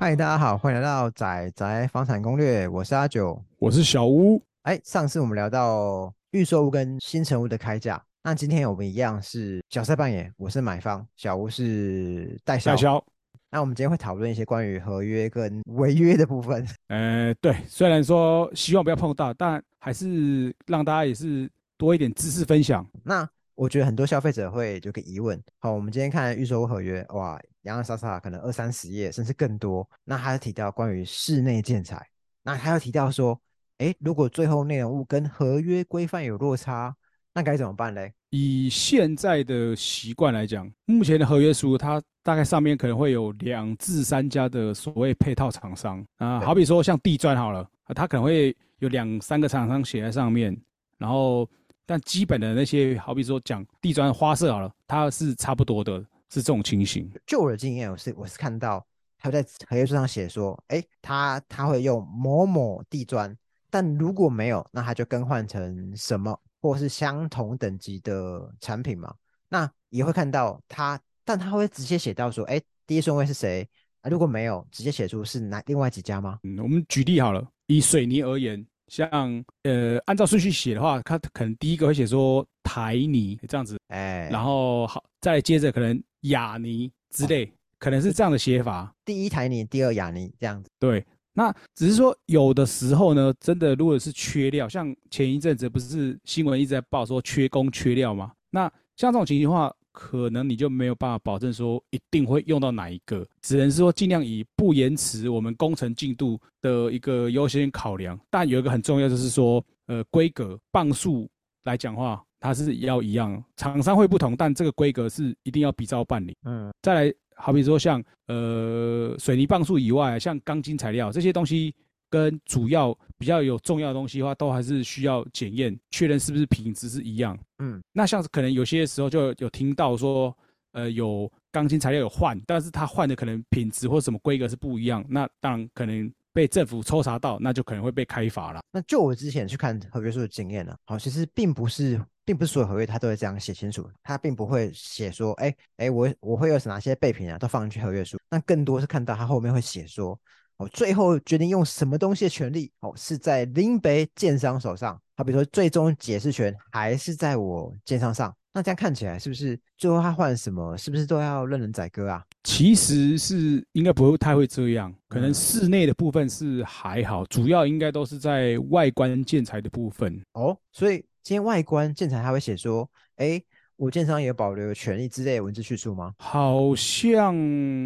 嗨，大家好，欢迎来到仔仔房产攻略，我是阿九。我是小屋，哎，上次我们聊到预售屋跟新成屋的开价，那今天我们一样是角色扮演，我是买方，小屋是代销。代销。那我们今天会讨论一些关于合约跟违约的部分。呃，对，虽然说希望不要碰到，但还是让大家也是多一点知识分享。那我觉得很多消费者会有个疑问，好，我们今天看预售屋合约，哇，洋洋洒洒可能二三十页，甚至更多。那他提到关于室内建材，那他又提到说，哎，如果最后内容物跟合约规范有落差，那该怎么办嘞？以现在的习惯来讲，目前的合约书它大概上面可能会有两至三家的所谓配套厂商啊，好比说像地砖好了，啊它可能会有两三个厂商写在上面，然后但基本的那些好比说讲地砖花色好了，它是差不多的，是这种情形。就我的经验，我是我是看到他在合约书上写说，哎，他他会用某某地砖，但如果没有，那他就更换成什么或是相同等级的产品嘛。那也会看到他，但他会直接写到说，哎，第一顺位是谁啊？如果没有，直接写出是哪另外几家吗？嗯，我们举例好了，以水泥而言，像呃，按照顺序写的话，它可能第一个会写说台泥这样子，哎，然后好，再接着可能雅泥之类，可能是这样的写法。第一台泥，第二雅尼这样子。对，那只是说有的时候呢，真的如果是缺料，像前一阵子不是新闻一直在报说缺工缺料吗？那像这种情形的话，可能你就没有办法保证说一定会用到哪一个，只能是说尽量以不延迟我们工程进度的一个优先考量。但有一个很重要就是说，呃，规格磅数来讲话，它是要一样，厂商会不同，但这个规格是一定要比照办理。嗯，再来，好比说像呃水泥磅数以外，像钢筋材料这些东西，跟主要比较有重要的东西的话，都还是需要检验，确认是不是品质是一样。嗯，那像是可能有些时候就有听到说，呃，有钢筋材料有换，但是他换的可能品质或什么规格是不一样，那当然可能被政府抽查到，那就可能会被开罚了。那就我之前去看合约书的经验呢，好，其实并不是，并不是所有合约它都会这样写清楚，它并不会写说，哎哎，我我会有哪些备品啊，都放进去合约书。那更多是看到它后面会写说，哦，最后决定用什么东西的权利，哦，是在林北建商手上。好，比如说最终解释权还是在我建商上。那这样看起来是不是最后他换什么，是不是都要任人宰割啊？其实是应该不会太会这样，可能嗯室内的部分是还好，主要应该都是在外观建材的部分。哦，所以今天外观建材他会写说，哎，我建商也保留权利之类的文字叙述吗？好像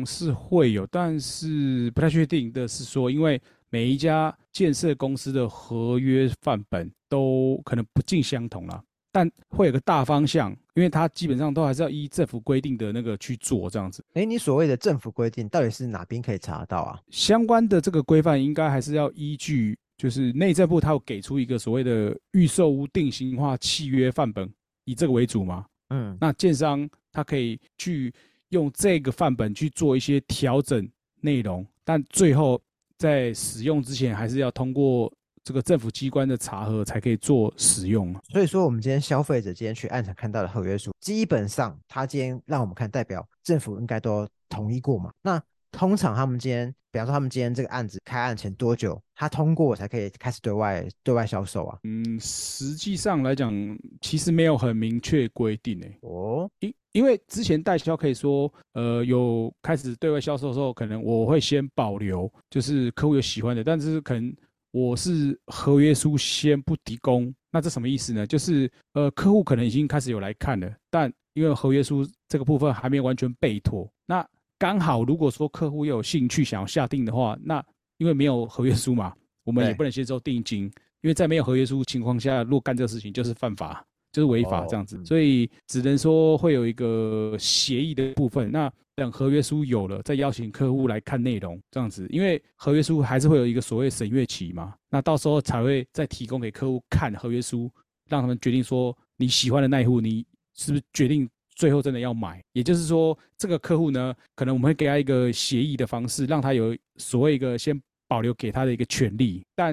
是会有，但是不太确定的是说，因为每一家建设公司的合约范本都可能不尽相同啦，但会有个大方向，因为它基本上都还是要依政府规定的那个去做这样子。哎，你所谓的政府规定到底是哪边可以查到啊？相关的这个规范应该还是要依据，就是内政部它有给出一个所谓的预售屋定型化契约范本，以这个为主嘛。嗯，那建商他可以去用这个范本去做一些调整内容，但最后在使用之前还是要通过这个政府机关的查核才可以做使用。所以说我们今天消费者今天去暗场看到的合约书，基本上他今天让我们看，代表政府应该都同意过嘛。那通常他们今天，比方说他们今天这个案子开案前多久，他通过才可以开始对外对外销售啊？嗯，实际上来讲，其实没有很明确规定诶、哦，因因为之前代销可以说，呃，有开始对外销售的时候，可能我会先保留，就是客户有喜欢的，但是可能我是合约书先不提供。那这什么意思呢？就是呃，客户可能已经开始有来看了，但因为合约书这个部分还没有完全备妥，那刚好如果说客户又有兴趣想要下定的话，那因为没有合约书嘛，我们也不能接受定金，因为在没有合约书情况下，如果干这个事情就是犯法。就是违法哦这样子，嗯所以只能说会有一个协议的部分。那等合约书有了，再邀请客户来看内容这样子，因为合约书还是会有一个所谓审阅期嘛，那到时候才会再提供给客户看合约书，让他们决定说你喜欢的那一户，你是不是决定最后真的要买？也就是说，这个客户呢，可能我们会给他一个协议的方式，让他有所谓一个先保留给他的一个权利。但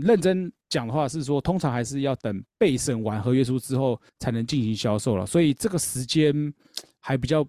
认真讲的话是说，通常还是要等备审完合约书之后才能进行销售了，所以这个时间还比较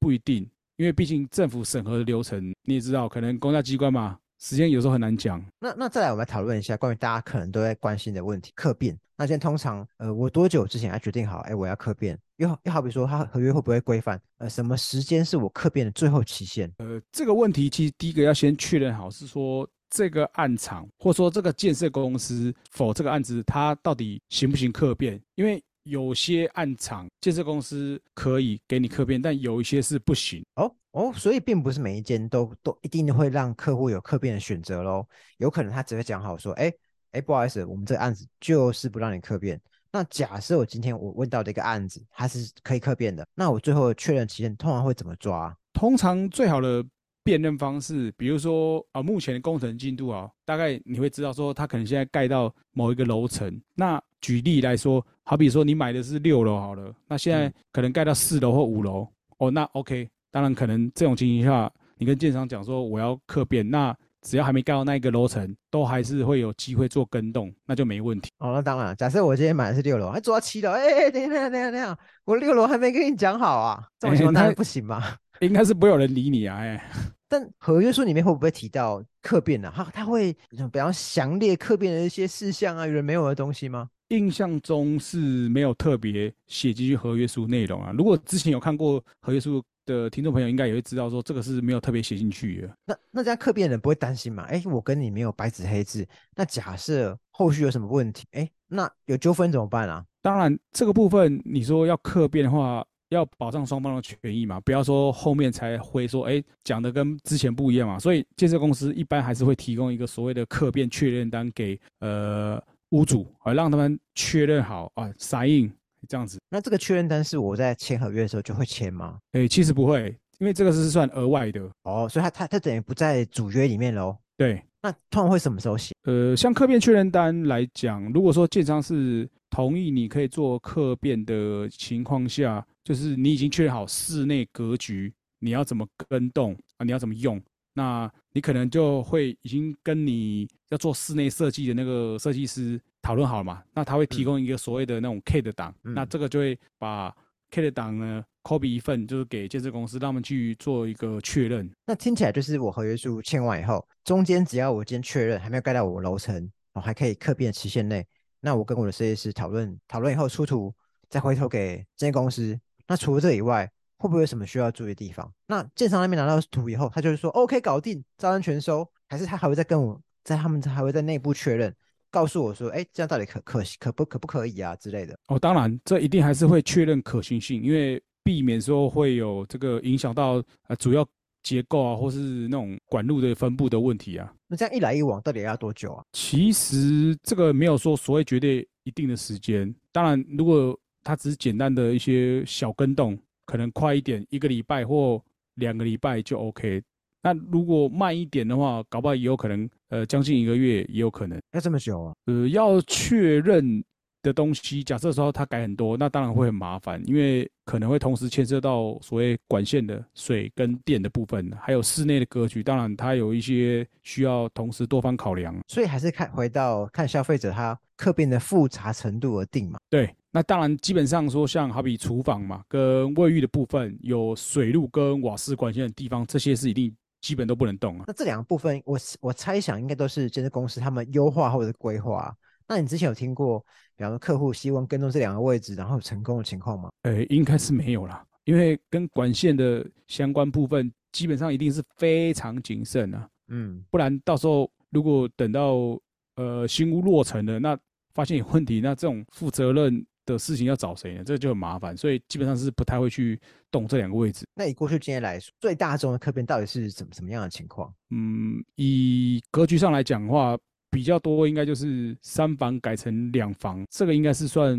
不一定。因为毕竟政府审核的流程你也知道，可能公家机关嘛，时间有时候很难讲。那那再来，我们来讨论一下关于大家可能都在关心的问题——客变。那现在通常，呃，我多久之前要决定好，哎，我要客变？又又好比说，它合约会不会规范？呃，什么时间是我客变的最后期限？呃，这个问题其实第一个要先确认好，是说这个案场或者说这个建设公司否这个案子，它到底行不行客变？因为有些案场建设公司可以给你客变，但有一些是不行。哦哦，所以并不是每一间都都一定会让客户有客变的选择喽。有可能他只会讲好说，哎。哎，不好意思，我们这个案子就是不让你客变。那假设我今天我问到的一个案子，它是可以客变的，那我最后确认期限通常会怎么抓？通常最好的辨认方式，比如说啊，目前的工程进度啊，大概你会知道说，它可能现在盖到某一个楼层。那举例来说，好比说你买的是六楼好了，那现在可能盖到四楼或五楼，哦，那 OK。当然，可能这种情形下，你跟建商讲说我要客变，那。只要还没盖到那一个楼层，都还是会有机会做跟动，那就没问题。哦，那当然，假设我今天买的是六楼，还做到七楼，哎哎，等一下，等一下，等一下，我六楼还没跟你讲好啊，这种情况当然不行嘛。应该是不会有人理你啊，哎。但合约书里面会不会提到客变呢？他他会比较详列客变的一些事项啊，有人没有的东西吗？印象中是没有特别写进去合约书内容啊。如果之前有看过合约书。的听众朋友应该也会知道，说这个是没有特别写进去的。那那这样客变人不会担心嘛？哎，我跟你没有白纸黑字，那假设后续有什么问题，哎，那有纠纷怎么办啊？当然，这个部分你说要客变的话，要保障双方的权益嘛，不要说后面才会说，哎，讲的跟之前不一样嘛。所以建设公司一般还是会提供一个所谓的客变确认单给呃屋主，而让他们确认好啊，sign。这样子，那这个确认单是我在签合约的时候就会签吗？诶，其实不会，因为这个是算额外的哦，所以它它它等于不在主约里面喽。对，那通常会什么时候写？呃，像客变确认单来讲，如果说建商是同意你可以做客变的情况下，就是你已经确认好室内格局，你要怎么跟动啊？你要怎么用？那你可能就会已经跟你要做室内设计的那个设计师。讨论好了嘛？那他会提供一个所谓的那种 K 的档，那这个就会把 K 的档呢，copy 一份，就是给建设公司，让他们去做一个确认。那听起来就是我合约书签完以后，中间只要我今天确认还没有盖到我楼层，哦，还可以客变期限内，那我跟我的设计师讨论讨论以后出图，再回头给建设公司。那除了这以外，会不会有什么需要注意的地方？那建商那边拿到图以后，他就是说 OK 搞定，照单全收，还是他还会再跟我在他们还会在内部确认？告诉我说，哎，这样到底可可可不可不可以啊之类的？哦，当然，这一定还是会确认可行性，因为避免说会有这个影响到呃主要结构啊，或是那种管路的分布的问题啊。那这样一来一往到底要多久啊？其实这个没有说所谓绝对一定的时间。当然，如果它只是简单的一些小跟动，可能快一点，一个礼拜或两个礼拜就 OK。那如果慢一点的话，搞不好也有可能，呃，将近一个月也有可能。要这么久啊？呃，要确认的东西，假设说它改很多，那当然会很麻烦，因为可能会同时牵涉到所谓管线的水跟电的部分，还有室内的格局，当然它有一些需要同时多方考量。所以还是看回到看消费者他客变的复杂程度而定嘛。对，那当然基本上说，像好比厨房嘛，跟卫浴的部分，有水路跟瓦斯管线的地方，这些是一定。基本都不能动啊。那这两个部分，我我猜想应该都是建设公司他们优化或者规划。那你之前有听过，比方说客户希望跟踪这两个位置，然后成功的情况吗？呃，应该是没有啦，因为跟管线的相关部分，基本上一定是非常谨慎啊。嗯，不然到时候如果等到呃新屋落成了，那发现有问题，那这种负责任。的事情要找谁呢？这就很麻烦，所以基本上是不太会去动这两个位置。那以过去经验来说，最大众的客变到底是怎么怎么样的情况？嗯，以格局上来讲的话，比较多应该就是三房改成两房，这个应该是算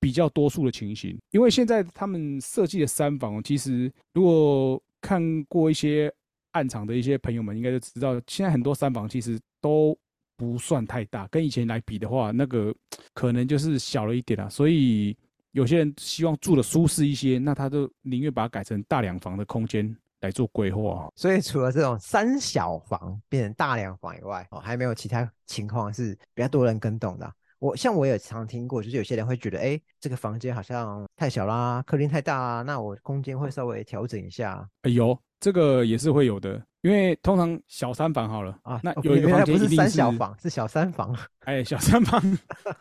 比较多数的情形。因为现在他们设计的三房，其实如果看过一些暗场的一些朋友们，应该就知道，现在很多三房其实都。不算太大，跟以前来比的话，那个 可能就是小了一点啦。所以有些人希望住的舒适一些，那他就宁愿把它改成大两房的空间来做规划。所以除了这种三小房变成大两房以外，哦，还没有其他情况是比较多人跟动的。我像我也常听过，就是有些人会觉得，哎，这个房间好像太小啦，客厅太大啦，那我空间会稍微调整一下。有这个也是会有的，因为通常小三房好了啊，那有一个房间不是三小房，是小三房。哎，小三房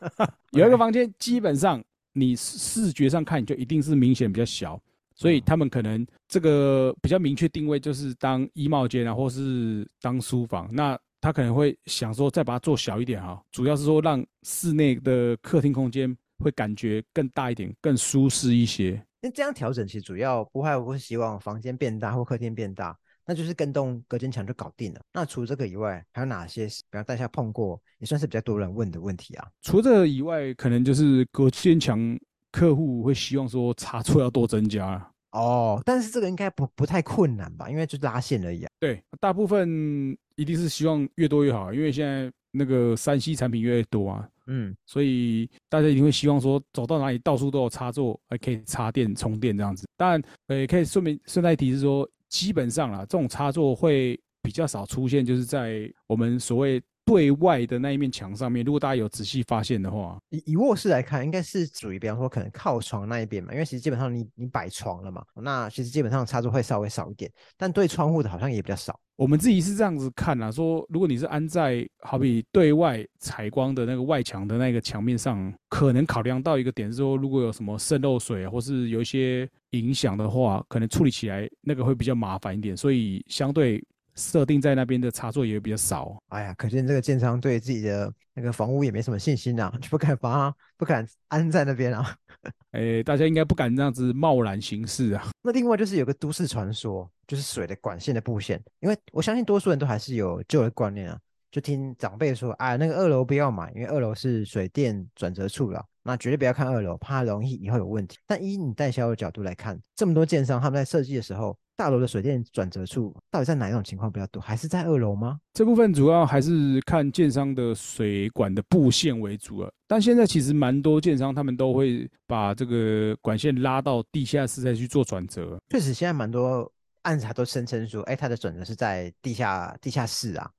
有一个房间，基本上你视觉上看就一定是明显比较小。所以他们可能这个比较明确定位就是当衣帽间啊，或是当书房。那他可能会想说再把它做小一点哈，主要是说让室内的客厅空间会感觉更大一点，更舒适一些。那这样调整其实主要不外乎是希望房间变大或客厅变大，那就是跟动隔间墙就搞定了。那除这个以外，还有哪些比方大家碰过也算是比较多人问的问题啊？除这个以外，可能就是隔间墙。客户会希望说插座要多增加哦，但是这个应该不不太困难吧？因为就拉线而已啊。对，大部分一定是希望越多越好，因为现在那个三 C 产品越来越多啊。嗯，所以大家一定会希望说走到哪里到处都有插座，还可以插电充电这样子。当然，呃，可以顺便顺带提是说，基本上啦，这种插座会比较少出现，就是在我们所谓。对外的那一面墙上面，如果大家有仔细发现的话，以以卧室来看，应该是属于比方说可能靠床那一边嘛，因为其实基本上你你摆床了嘛，那其实基本上插座会稍微少一点，但对窗户的好像也比较少。我们自己是这样子看啊，说如果你是安在好比对外采光的那个外墙的那个墙面上，可能考量到一个点是说，如果有什么渗漏水或是有一些影响的话，可能处理起来那个会比较麻烦一点，所以相对。设定在那边的插座也比较少。哎呀，可见这个建商对自己的那个房屋也没什么信心啊，就不敢把它不敢安在那边啊。哎，大家应该不敢这样子贸然行事啊。那另外就是有个都市传说，就是水的管线的布线，因为我相信多数人都还是有旧的观念啊，就听长辈说，哎，那个二楼不要买，因为二楼是水电转折处了，那绝对不要看二楼，怕容易以后有问题。但以你代销的角度来看，这么多建商他们在设计的时候。大楼的水电转折处到底在哪一种情况比较多？还是在二楼吗？这部分主要还是看建商的水管的布线为主了。但现在其实蛮多建商他们都会把这个管线拉到地下室再去做转折。确实，现在蛮多案子都声称说，哎，它的转折是在地下地下室啊。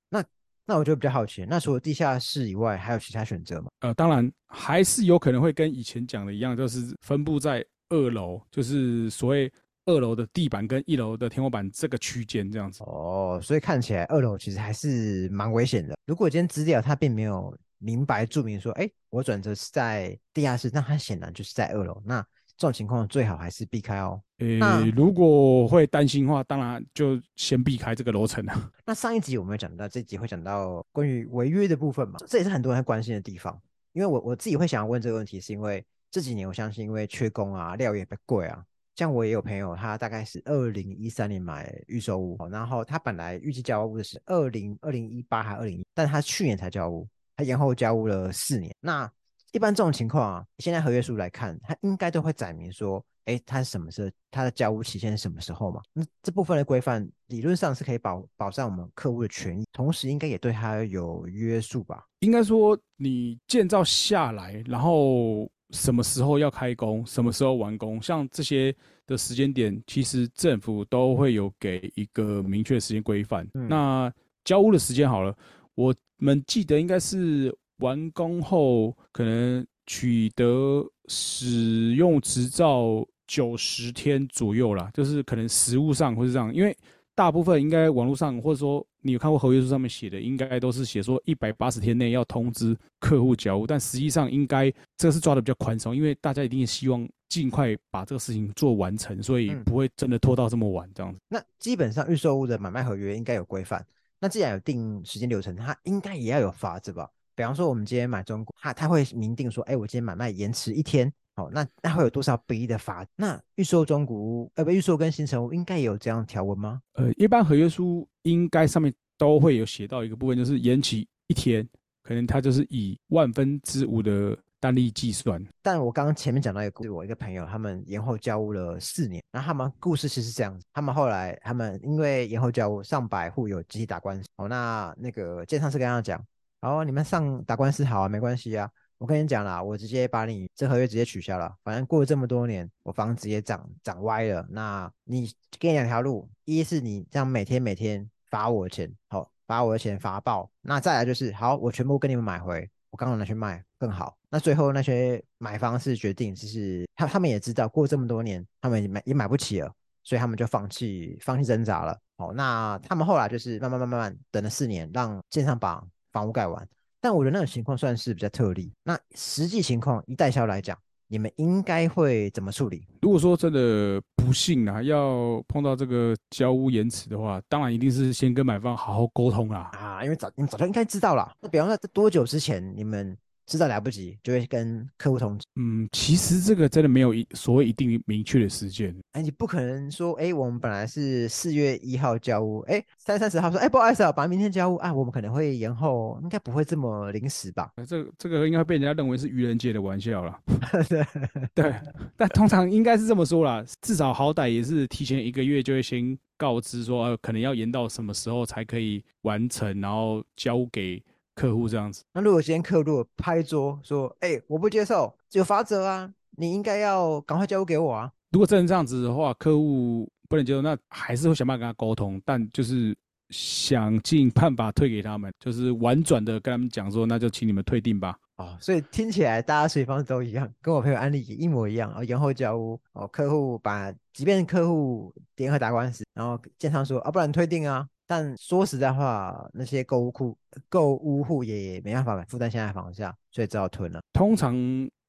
那那我就比较好奇，那除了地下室以外，还有其他选择吗？呃，当然还是有可能会跟以前讲的一样，就是分布在二楼，就是所谓。二楼的地板跟一楼的天花板这个区间这样子哦，所以看起来二楼其实还是蛮危险的。如果今天资料它并没有明白注明说，哎，我转折是在地下室，那它显然就是在二楼。那这种情况最好还是避开哦。呃，如果会担心的话，当然就先避开这个楼层了。那上一集我们有讲到，这集会讲到关于违约的部分嘛？这也是很多人关心的地方。因为我我自己会想要问这个问题，是因为这几年我相信因为缺工啊，料也比较贵啊。像我也有朋友，他大概是二零一三年买预售屋，然后他本来预计交屋的是二零二零一八还二零一，但他去年才交屋，他延后交屋了四年。那一般这种情况啊，现在合约书来看，他应该都会载明说，哎，它是什么时候，他的交屋期限是什么时候嘛？那这部分的规范理论上是可以保保障我们客户的权益，同时应该也对他有约束吧？应该说你建造下来，然后。什么时候要开工，什么时候完工，像这些的时间点，其实政府都会有给一个明确的时间规范。那交屋的时间好了，我们记得应该是完工后可能取得使用执照九十天左右啦，就是可能实物上会是这样，因为。大部分应该网络上，或者说你有看过合约书上面写的，应该都是写说一百八十天内要通知客户交屋，但实际上应该这个是抓的比较宽松，因为大家一定希望尽快把这个事情做完成，所以不会真的拖到这么晚这样子。那基本上预售屋的买卖合约应该有规范，那既然有定时间流程，它应该也要有法子吧？比方说我们今天买中古，它它会明定说，哎，我今天买卖延迟一天。好，那那会有多少比例的罚？那预售中古屋，呃不，预售跟新成屋应该有这样条文吗？呃，一般合约书应该上面都会有写到一个部分，就是延期一天，可能它就是以万分之五的单利计算。但我刚刚前面讲到一个故事，我一个朋友他们延后交屋了四年，那他们故事其实是这样子，他们后来他们因为延后交屋，上百户有集体打官司。哦，那那个建商是跟他讲，哦，你们上打官司好啊，没关系啊。我跟你讲啦，我直接把你这合约直接取消了。反正过了这么多年，我房子也涨涨歪了。那你给你两条路：一是你这样每天每天罚我的钱，好，把我的钱罚爆；那再来就是，好，我全部跟你们买回，我刚好拿去卖，更好。那最后那些买方是决定，就是他他们也知道过这么多年，他们也买也买不起了，所以他们就放弃放弃挣扎了。好，那他们后来就是慢慢慢慢慢等了四年，让建商把房屋盖完。但我觉得那种情况算是比较特例。那实际情况，以代销来讲，你们应该会怎么处理？如果说真的不幸啊，要碰到这个交屋延迟的话，当然一定是先跟买方好好沟通啦。啊，因为早你们早就应该知道了。那比方说，在多久之前你们？知道来不及，就会跟客户通知。嗯，其实这个真的没有一所谓一定明确的时间。哎，你不可能说，哎，我们本来是四月一号交屋，哎，三三十号说，哎，不好意思啊，把明天交屋啊，我们可能会延后，应该不会这么临时吧？这这个应该被人家认为是愚人节的玩笑了。对 对，但通常应该是这么说啦，至少好歹也是提前一个月就会先告知说，呃，可能要延到什么时候才可以完成，然后交给。客户这样子，那如果今天客户拍桌说：“哎，我不接受，有法则啊，你应该要赶快交给我啊。”如果真的这样子的话，客户不能接受，那还是会想办法跟他沟通，但就是想尽办法退给他们，就是婉转的跟他们讲说：“那就请你们退订吧。”哦，所以听起来大家处理方式都一样，跟我朋友案例一模一样哦。延后交屋哦，客户把，即便客户联合打官司，然后建商说：“啊，不然退订啊。”但说实在话，那些购物库、购物户也没办法负担现在房价，所以只好吞了。通常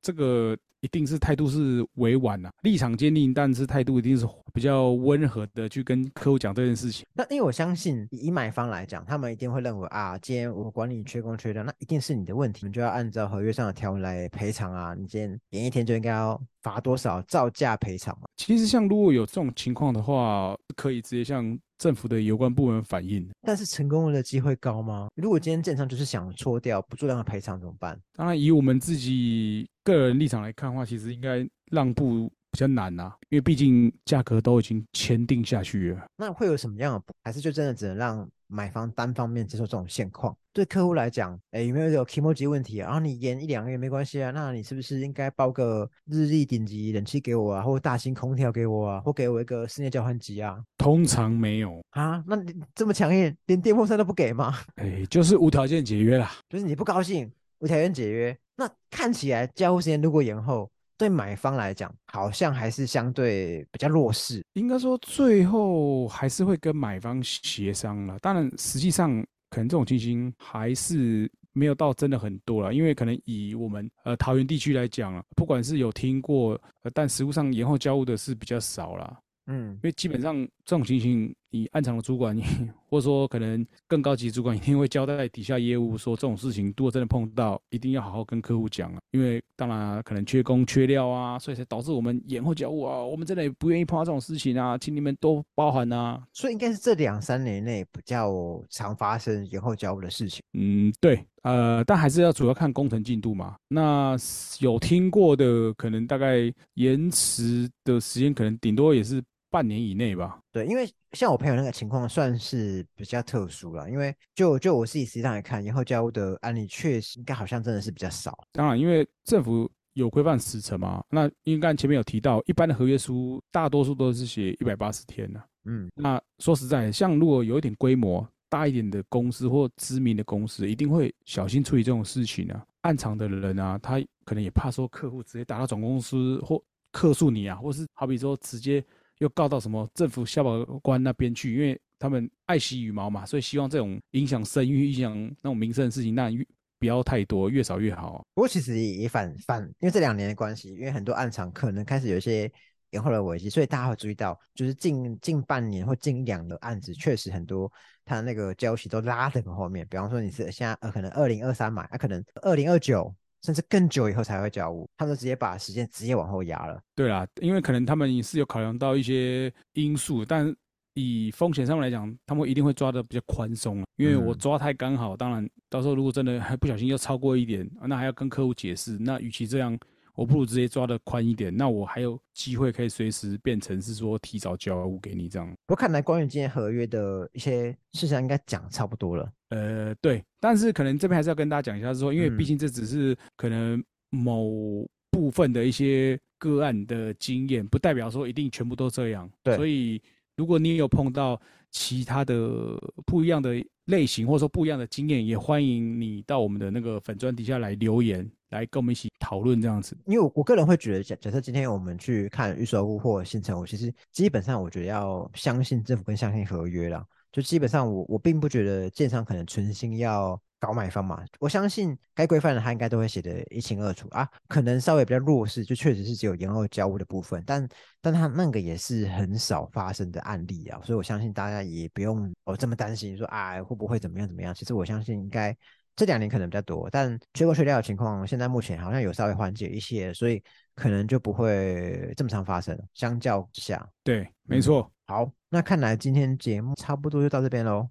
这个一定是态度是委婉的，立场坚定，但是态度一定是比较温和的去跟客户讲这件事情。那因为我相信，以买方来讲，他们一定会认为啊，今天我管理缺工缺料，那一定是你的问题，你就要按照合约上的条文来赔偿啊。你今天延一天就应该要罚多少，照价赔偿嘛。其实像如果有这种情况的话，可以直接向。政府的有关部门反映，但是成功的机会高吗？如果今天建商就是想搓掉，不做任何赔偿怎么办？当然，以我们自己个人立场来看的话，其实应该让步比较难呐，因为毕竟价格都已经签订下去了。那会有什么样的？还是就真的只能让？买方单方面接受这种现况，对客户来讲，哎，有没有有 k m o j i 问题啊？然后你延一两个月没关系啊，那你是不是应该包个日历顶级冷气给我啊，或大型空调给我啊，或给我一个室内交换机啊？通常没有啊，那你这么强硬，连电风扇都不给吗？哎，就是无条件解约啦，就是你不高兴，无条件解约。那看起来交付时间如果延后。对买方来讲，好像还是相对比较弱势。应该说，最后还是会跟买方协商了。当然，实际上可能这种情形还是没有到真的很多了。因为可能以我们呃桃园地区来讲啊，不管是有听过，但实物上延后交物的是比较少了。嗯，因为基本上这种情形，你暗场的主管，你 或者说可能更高级主管，一定会交代底下业务说，这种事情如果真的碰到，一定要好好跟客户讲啊。因为当然可能缺工缺料啊，所以才导致我们延后交物啊。我们真的也不愿意碰到这种事情啊，请你们多包涵啊。所以应该是这两三年内比较常发生延后交物的事情。嗯，对，呃，但还是要主要看工程进度嘛。那有听过的，可能大概延迟的时间，可能顶多也是。半年以内吧。对，因为像我朋友那个情况算是比较特殊了，因为就就我自己实际上来看，延后交屋的案例确实应该好像真的是比较少。当然，因为政府有规范时程嘛，那应该前面有提到，一般的合约书大多数都是写一百八十天的。嗯，那说实在，像如果有一点规模大一点的公司或知名的公司，一定会小心处理这种事情啊。暗场的人啊，他可能也怕说客户直接打到总公司或客诉你啊，或是好比说直接。又告到什么政府消保官那边去？因为他们爱惜羽毛嘛，所以希望这种影响声誉、影响那种名声的事情，那越不要太多，越少越好。不过其实也反反，因为这两年的关系，因为很多暗场可能开始有一些延后的危机，所以大家会注意到，就是近近半年或近一两的案子，确实很多，他那个交期都拉得很后面。比方说你是现在呃可能二零二三买，那可能二零二九。甚至更久以后才会交屋，他们直接把时间直接往后压了。对啦，因为可能他们是有考量到一些因素，但以风险上面来讲，他们一定会抓的比较宽松因为我抓太刚好，当然到时候如果真的还 不小心又超过一点，那还要跟客户解释。那与其这样。我不如直接抓的宽一点，那我还有机会可以随时变成是说提早交物给你这样。我看来关于今天合约的一些事情应该讲差不多了。呃，对，但是可能这边还是要跟大家讲一下，是说因为毕竟这只是可能某部分的一些个案的经验，不代表说一定全部都这样。对，所以如果你有碰到其他的不一样的类型，或者说不一样的经验，也欢迎你到我们的那个粉砖底下来留言，来跟我们一起讨论这样子。因为我我个人会觉得，假假设今天我们去看预售屋或新城我，其实基本上我觉得要相信政府跟相信合约啦。就基本上我我并不觉得建商可能存心要。搞买方嘛，我相信该规范的他应该都会写得一清二楚啊。可能稍微比较弱势，就确实是只有延后交屋的部分，但但他那个也是很少发生的案例啊，所以我相信大家也不用哦这么担心，说啊会不会怎么样怎么样。其实我相信应该这两年可能比较多，但缺工缺料的情况现在目前好像有稍微缓解一些，所以可能就不会这么常发生。相较之下，对，没错。好，那看来今天节目差不多就到这边喽。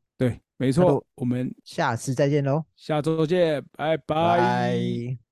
对，没错，我们下次再见喽，下周见，拜拜。